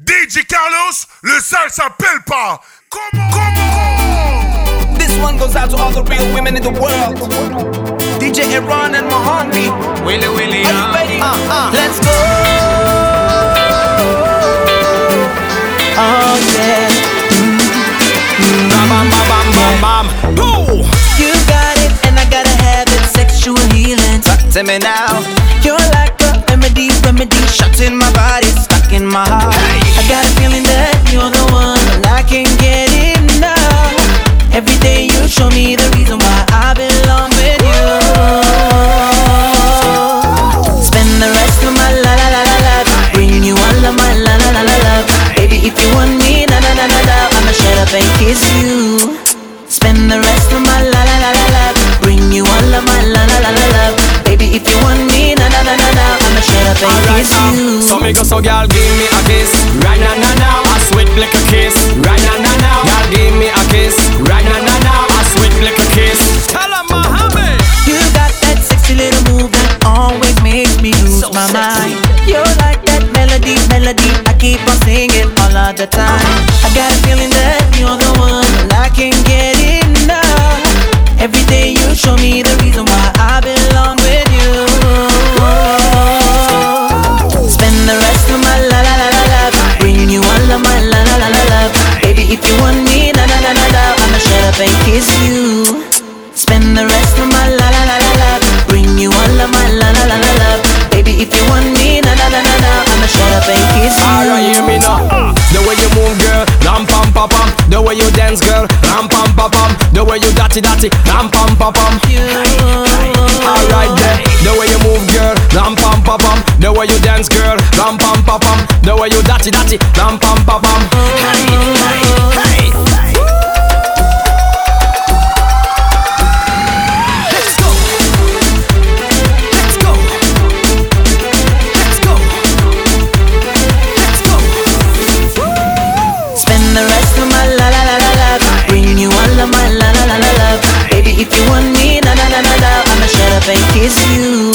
DJ Carlos, le sale s'appelle pas. Comment, comment? This one goes out to all the real women in the world. DJ Aaron and Mohombi. Willy Willy, Are you ready? uh, uh. Let's go. Oh yeah. Bam, bam, bam, bam, bam, bam. You got it, and I gotta have it. Sexual healing. Talk to me now. You're like a remedy, remedy. Shot in my body, stuck in my heart. I got a feeling that you're the one, and I can't get enough. Every day you show me the reason why I belong with you. Spend the rest of my la la la la life bringing you all of my la la la la love. Baby, if you want me, na na na na na, I'ma shut up and kiss you. Spend the rest of my la la la la life bring you all of my la la la la love. Baby, if you want me, na na na na na, I'ma shut up and Alright now, you. so me go so girl give me a kiss Right now now now, a sweet little kiss Right now now now, girl give me a kiss Right now now now, a sweet little kiss Tell her Mohammed You got that sexy little move that always makes me lose my mind. You're like that melody, melody. I keep on singing all of the time. I got a feeling that you're the one, and I can't get enough. Every day you show me the reason why I up and kiss you. Spend the rest of my la la la la life bring you all of my la la la la love. Baby, if you want me, na na na na na, I'ma shut up and kiss you. Alright, hear me now. The way you move girl, ram pam pam pam. The way you dance girl, ram pam pam pam. The way you datty datty, ram pam pam. Pam Alright then, the way you move girl, ram pam pam pam. The way you dance girl, ram pam pam pam. The way you datty datty, ram pam pam pam. Hey, hey, if you want me, na na na na na, I'ma shut up and kiss you.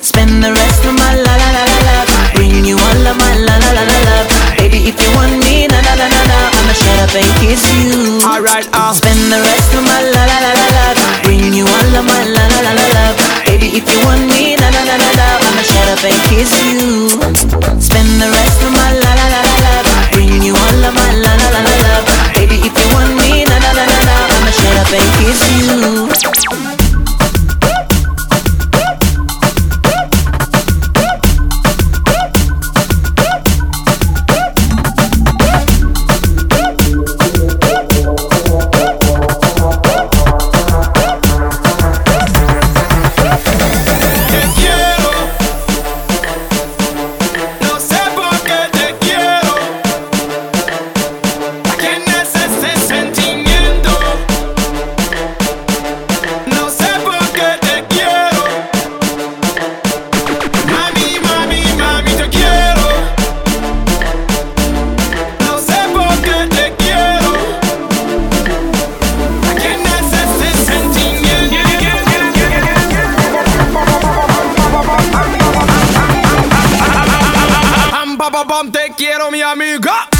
Spend the rest of my la la la la life bringing you all of my la la la la love. Baby, if you want me, na na na na na, I'ma shut up and kiss you. Alright, uh Spend the rest of my la la la la life bringing you all of my la la la la love. Baby, if you want me, na na na na na, I'ma shut up and kiss you. Spend the rest of my la la la la life bringing you all of my la la la la love. Kiss you. Pam, te quiero, mi amiga.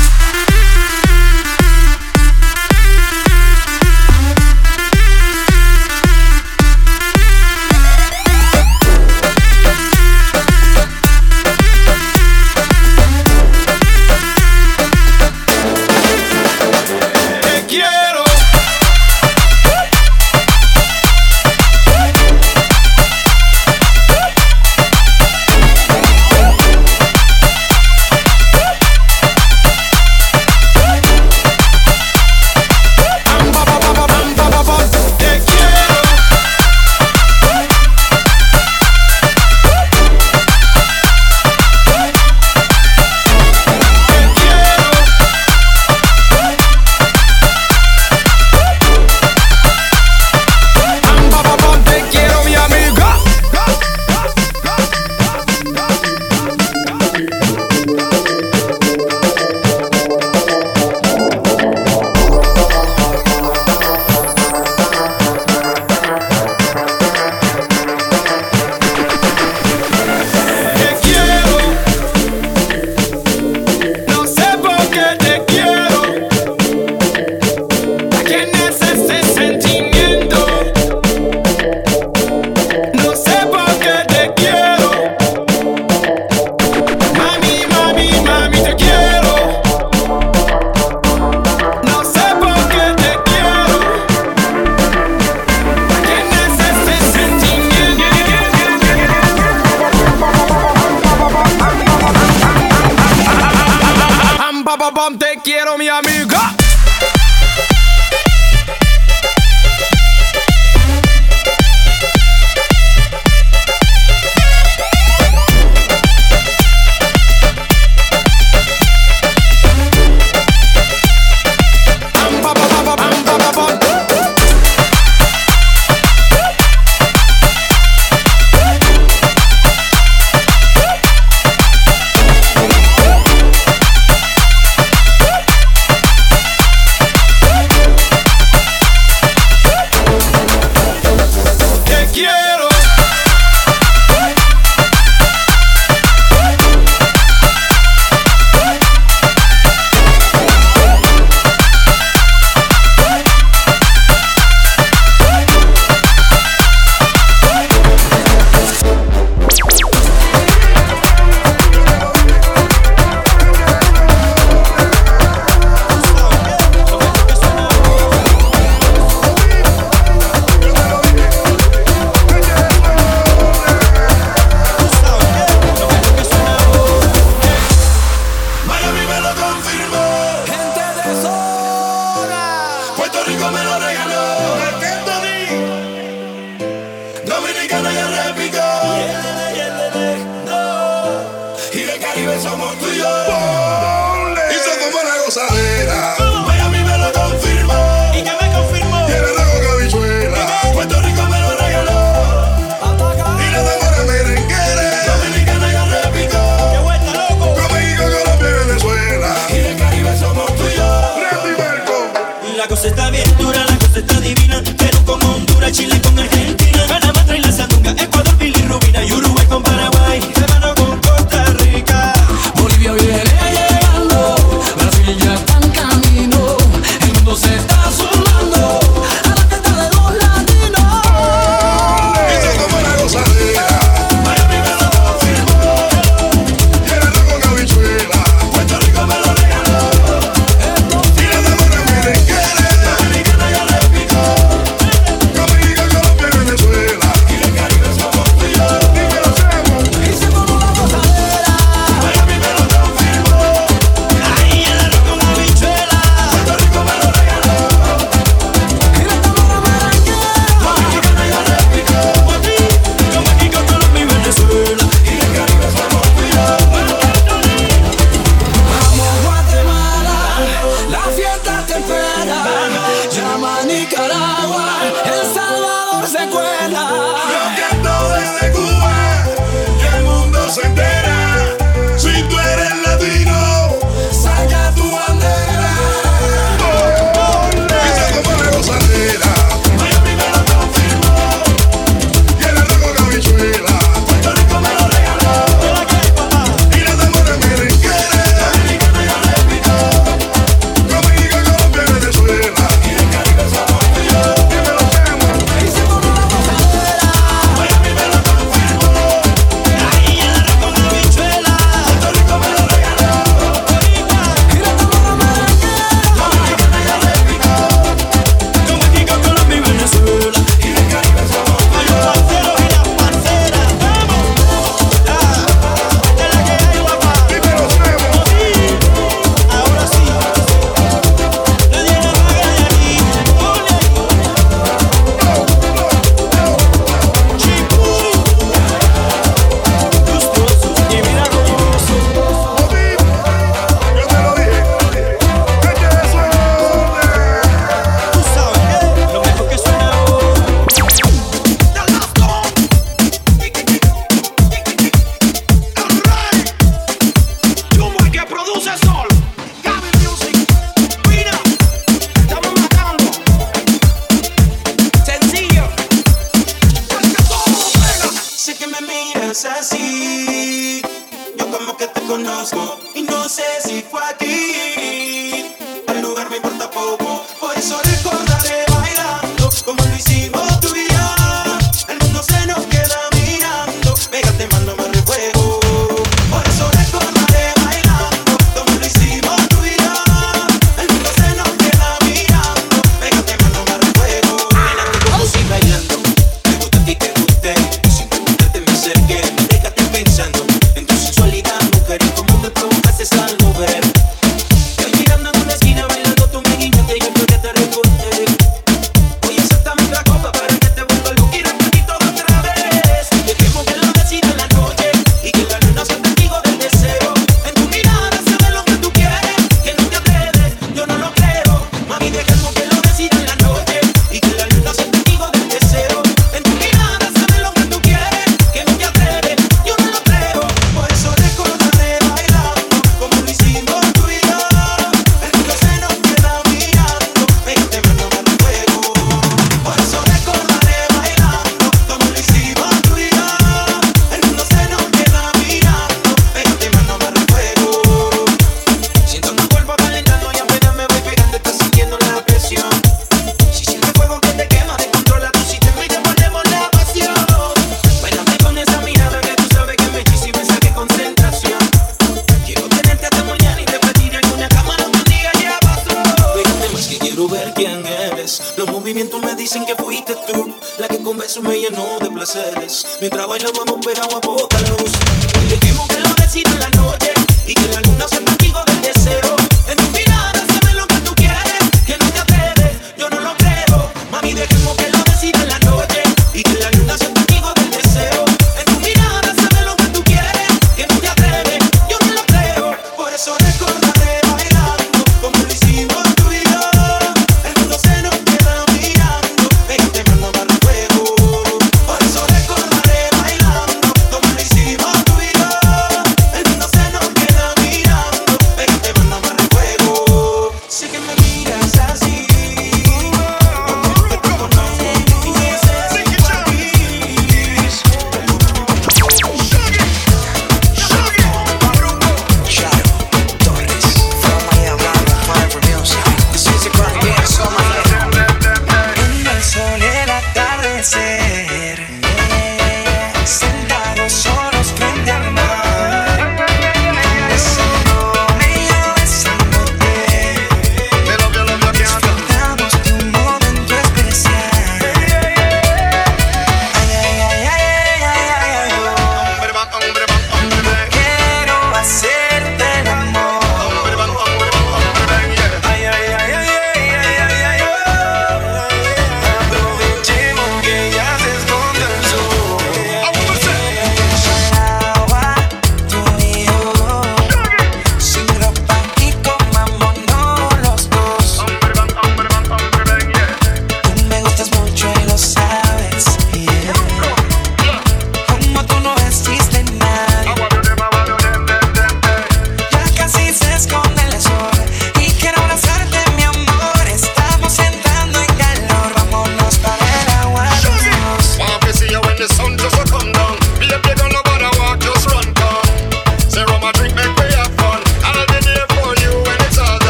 Quiero mi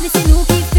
Laissez-nous kiffer,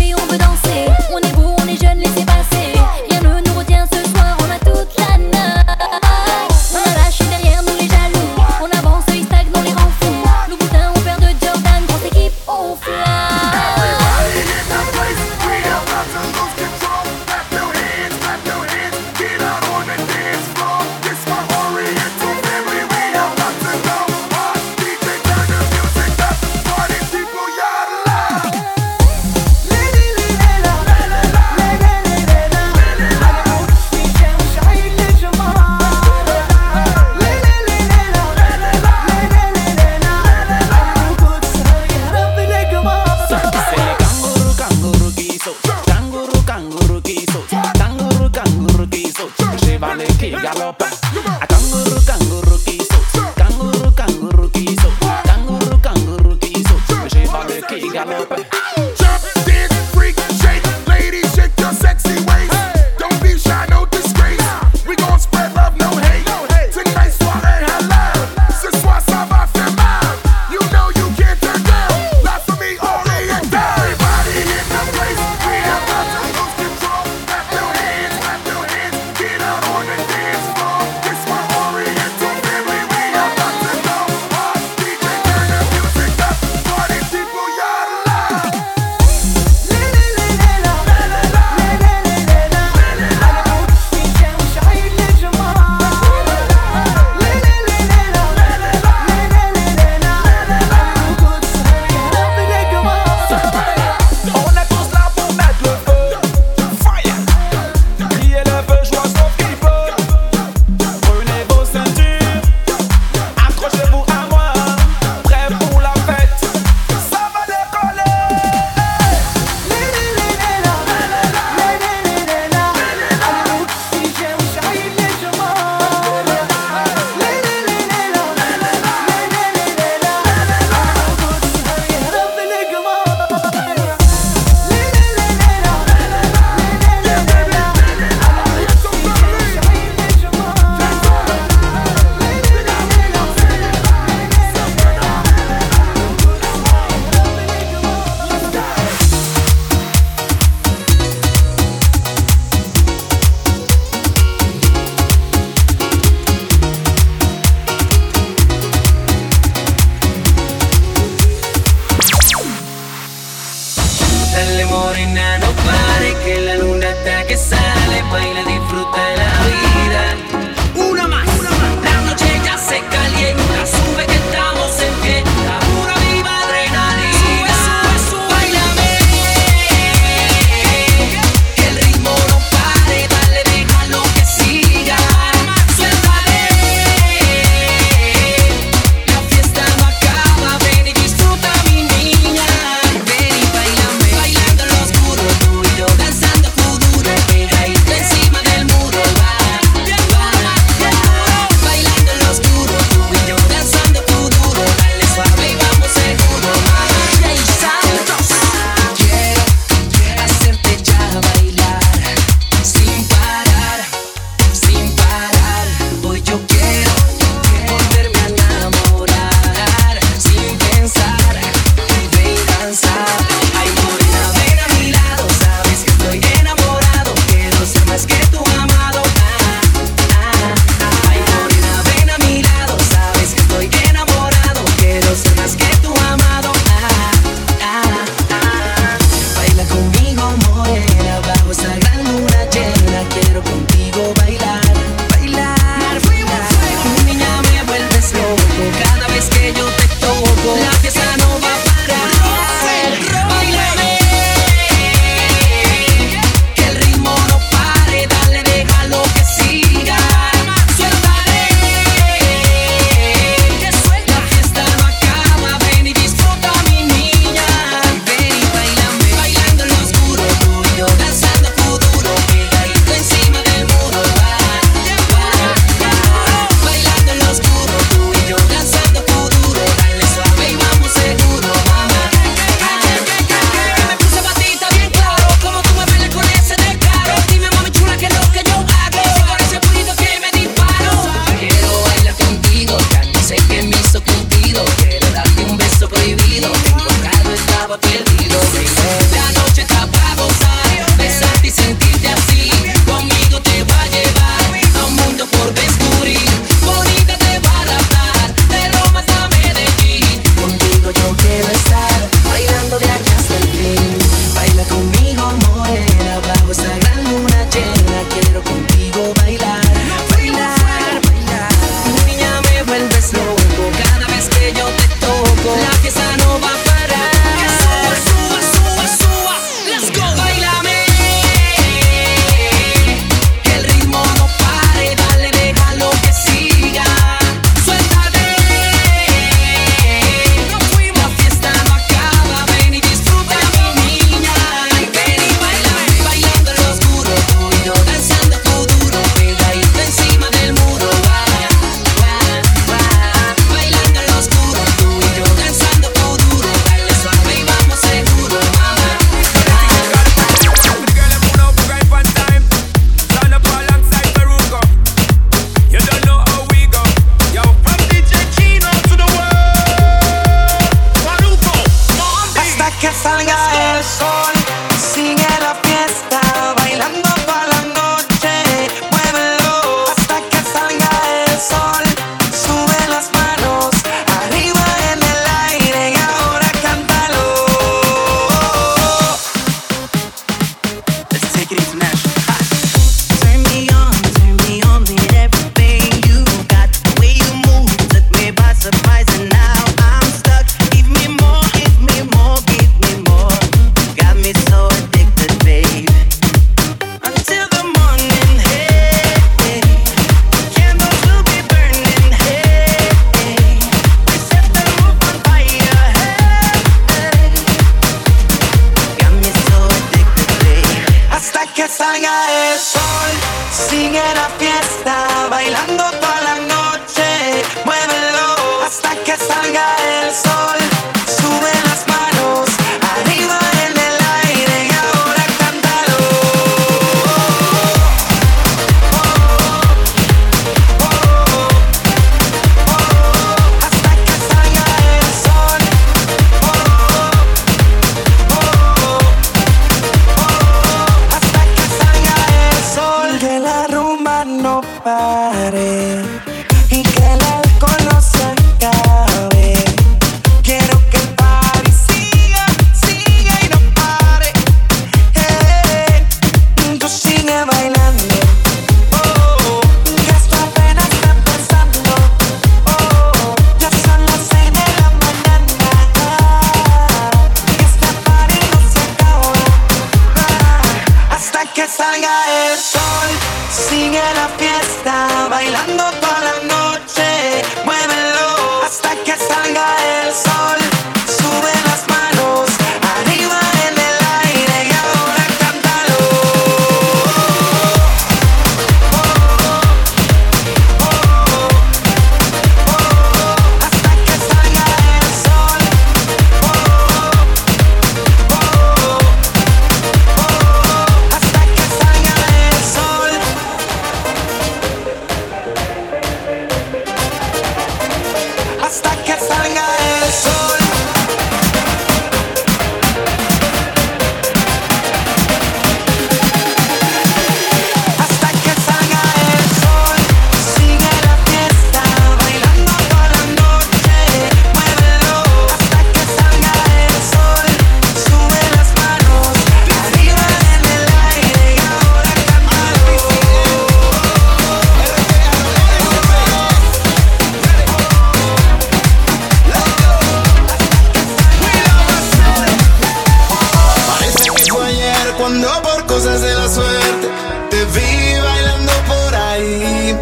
cosas de la suerte. Te vi bailando por ahí.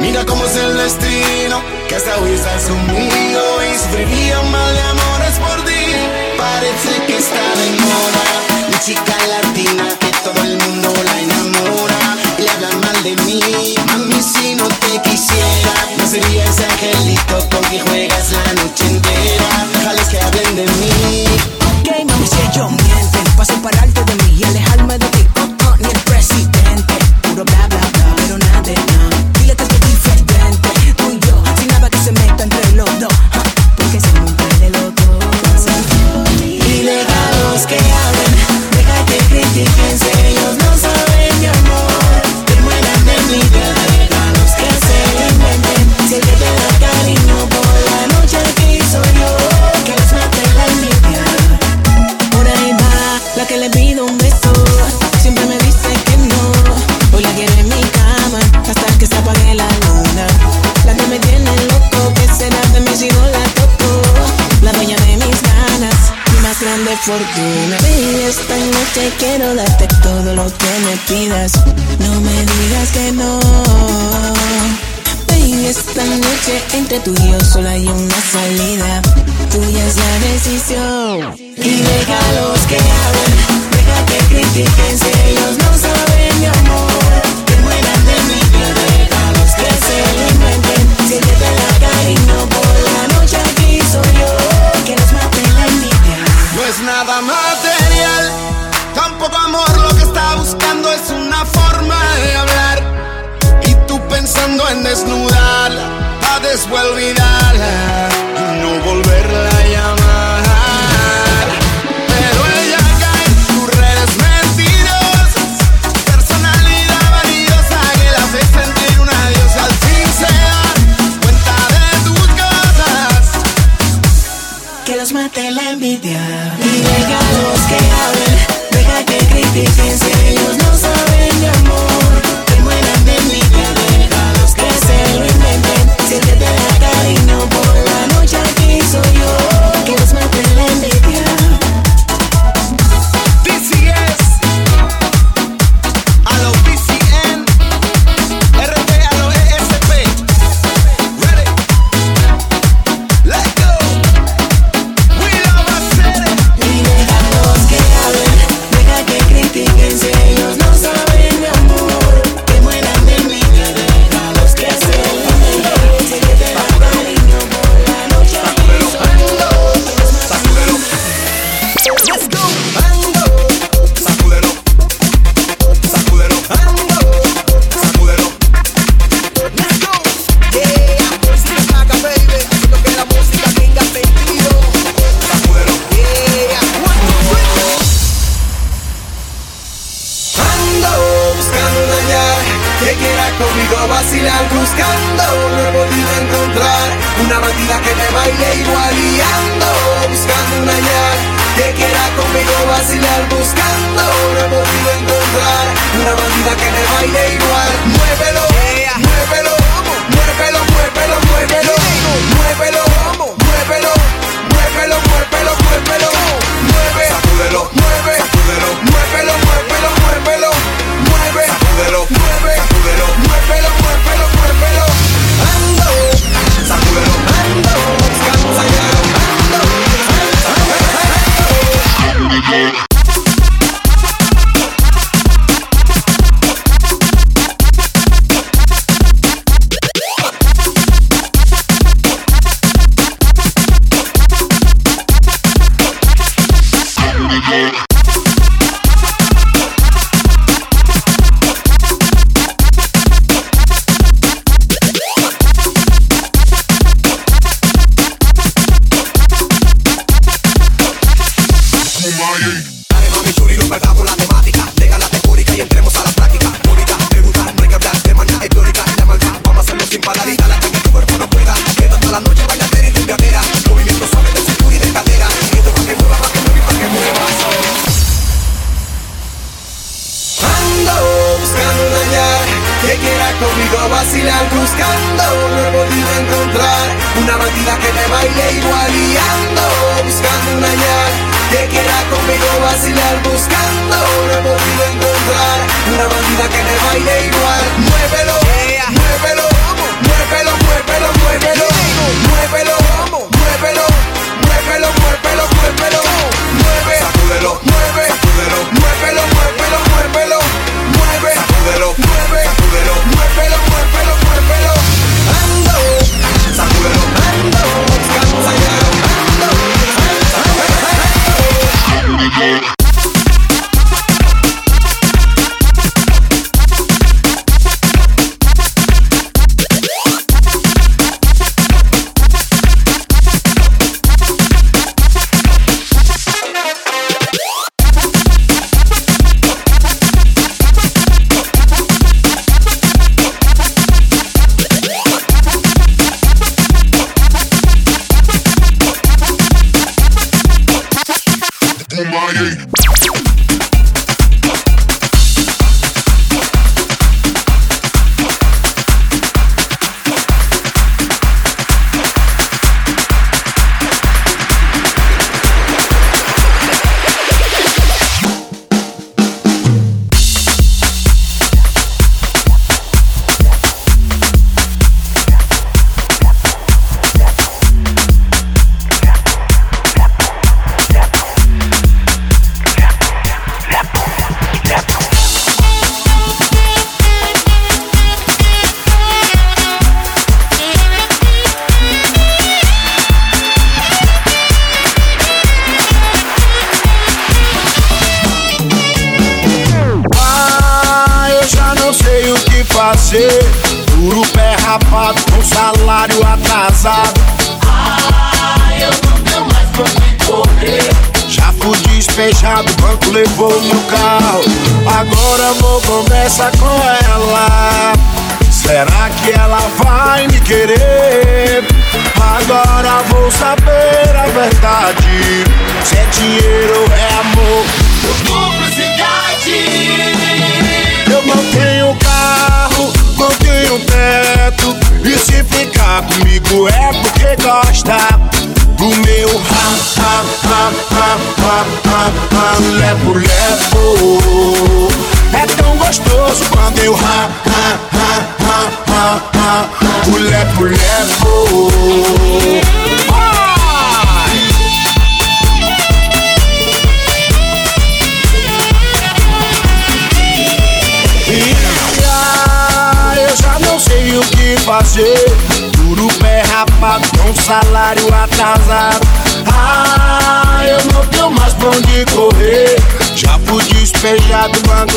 Mira cómo es el destino, que hasta hoy estás conmigo y escribía mal de amores por ti. Parece que está de moda, mi chica latina que todo el mundo la enamora. Y le hablan mal de mí, mami si no te quisiera, no sería ese angelito con quien juegas la noche entera. Déjales que hablen de mí game, mami, si yo mienten. Paso pararte de mí y alejarme de ti, oh, oh, ni el presidente. Puro bla fortuna. Baby, esta noche quiero darte todo lo que me pidas. No me digas que no. Baby, esta noche entre tú y yo solo hay una salida. Tuya es la decisión. Y deja los que hablen, deja que critiquen si ellos no saben mi amor.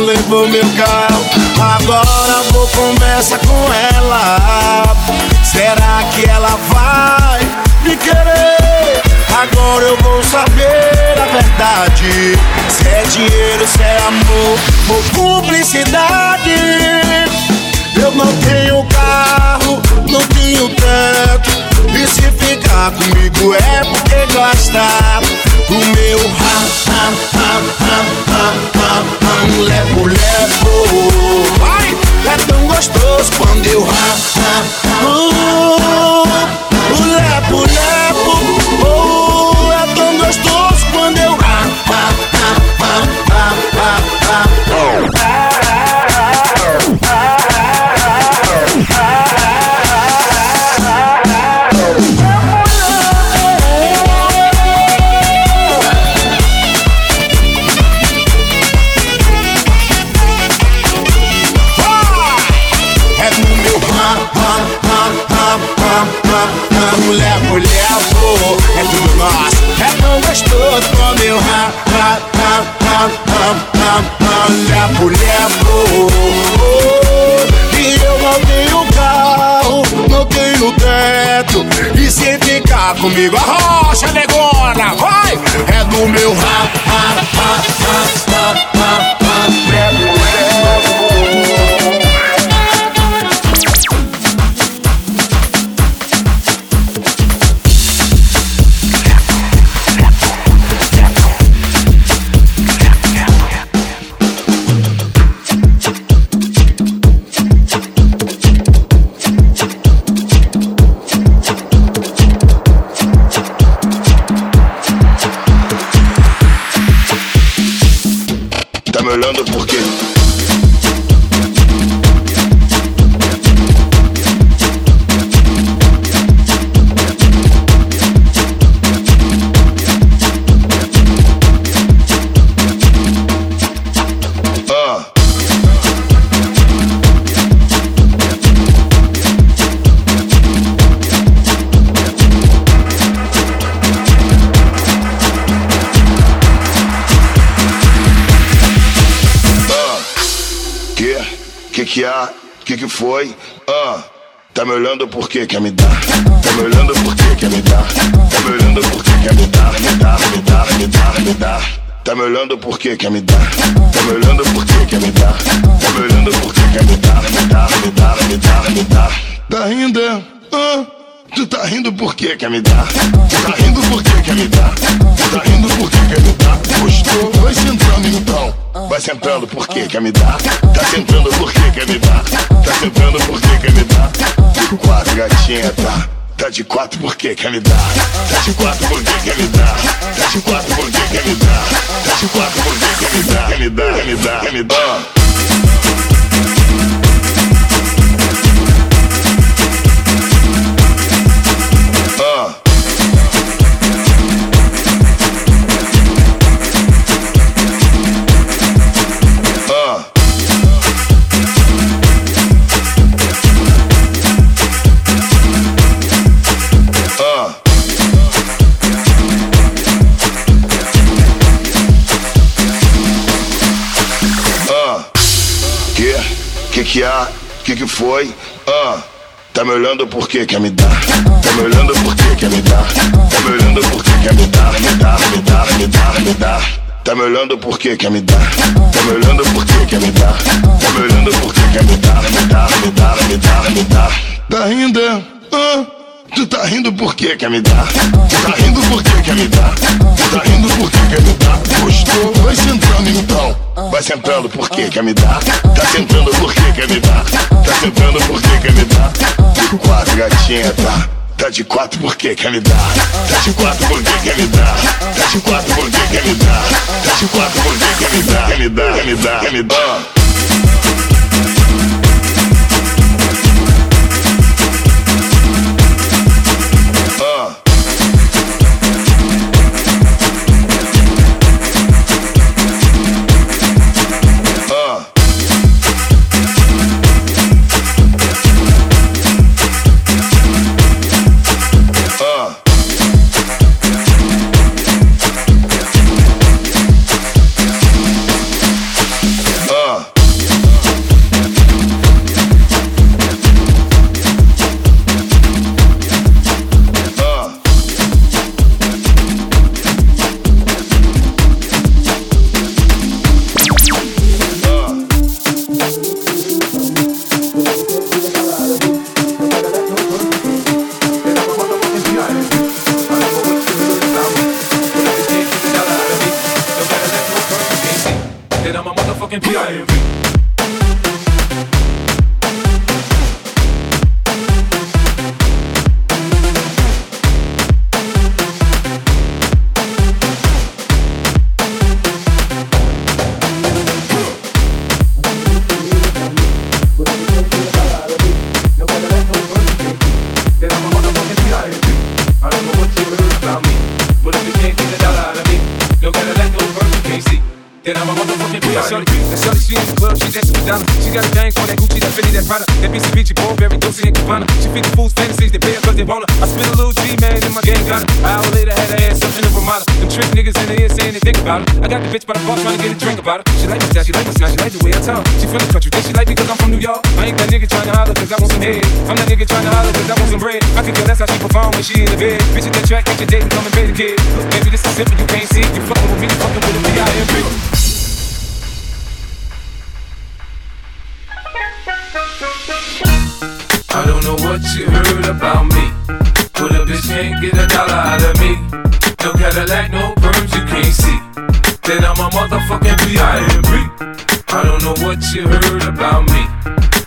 Levou meu carro. Agora vou conversar com ela. Será que ela vai me querer? Agora eu vou saber a verdade. Se é dinheiro, se é amor ou cumplicidade. Eu não tenho carro, Comigo é porque gosta do meu ha ha ha ha ha ha, ha, ram, lepo, lepo. Vai! É tão gostoso quando eu ha-ha-ha. ram, ram, É tão gostoso como eu ram, ram, ram, ram, ram, ram, ram. Se a mulher for, e eu não tenho carro, não tenho teto. E se ficar comigo, a arrocha, negona, vai! É do meu ram, ram, ram, ram, ram. Foi? Ah, tá me olhando por quê? Quer me dar? Tá me olhando por quê? Quer me dar? Tá me olhando por quê? Quer me dar? Me dar, me dar, me dar, me dar. Tá me olhando por quê? Quer me dar? Tá me olhando por quê? Quer me dar? Tá me olhando por quê? Quer me dar? Me dar, me dar, me dar, me dar. Tá rindo? Ah, Tu tá rindo por quê? Quer me dar? Tu tá rindo por quê? Quer me dar? Tu tá rindo por quê? Quer me dar? Gostou? Vai sentando então. Vai sentando por quê? Quer me dar? Tá sentando por quê? Quer me dar? Tá sentando por quê? Quer me dar? De quatro, gatinha, tá? Tá de quatro por quê? Quer me dar? Tá de quatro por quê? Quer me dar? Tá de quatro por quê? Quer me dar? Tá de quatro por quê? Quer me dar? Quer me dar? Quer me dar? Quer me dar? Que que há? Que que foi? Ah. Tá me olhando por quê? Quer me dar? Tá me olhando por quê? Quer me dar? Tá me olhando por quê? Quer me dar? Me dar, me dar, me dar, me dar. Tá me olhando por quê? Quer me dar? Tá me olhando por quê? Quer me dar? Tá me olhando por quê? Quer me dar? Me dar, me dar, me dar, me dar. Tá rindo? é? Ah. Tu tá rindo por quê? Quer me dar? Tu tá rindo por quê? Quer me dar? Tu tá rindo por quê? Quer me dar? Gostou? Vai sentando então. Vai sentando por quê? Quer me dar? Tá sentando por quê? Quer me dar? Tá sentando por quê? Quer me dar? De quatro, gatinha, tá? Tá de quatro por quê? Quer me dar? Tá de quatro por quê? Quer me dar? Tá de quatro por quê? Quer me dar? Tá de quatro por quê? Quer me dar? Quer me dar? Quer me dar? Quer me dar? No Cadillac, no perms, you can't see. Then I'm a motherfucking P.I.M.P. I don't know what you heard about me,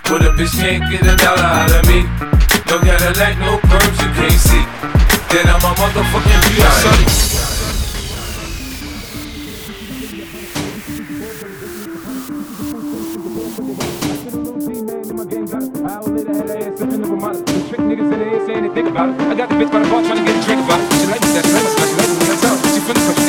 but a bitch can't get a dollar out of me. No Cadillac, no perms, you can't see. Then I'm a motherfucking P.I.M.P. Think about it. I got the bitch by the bar trying to get a drink about it. She like me, that I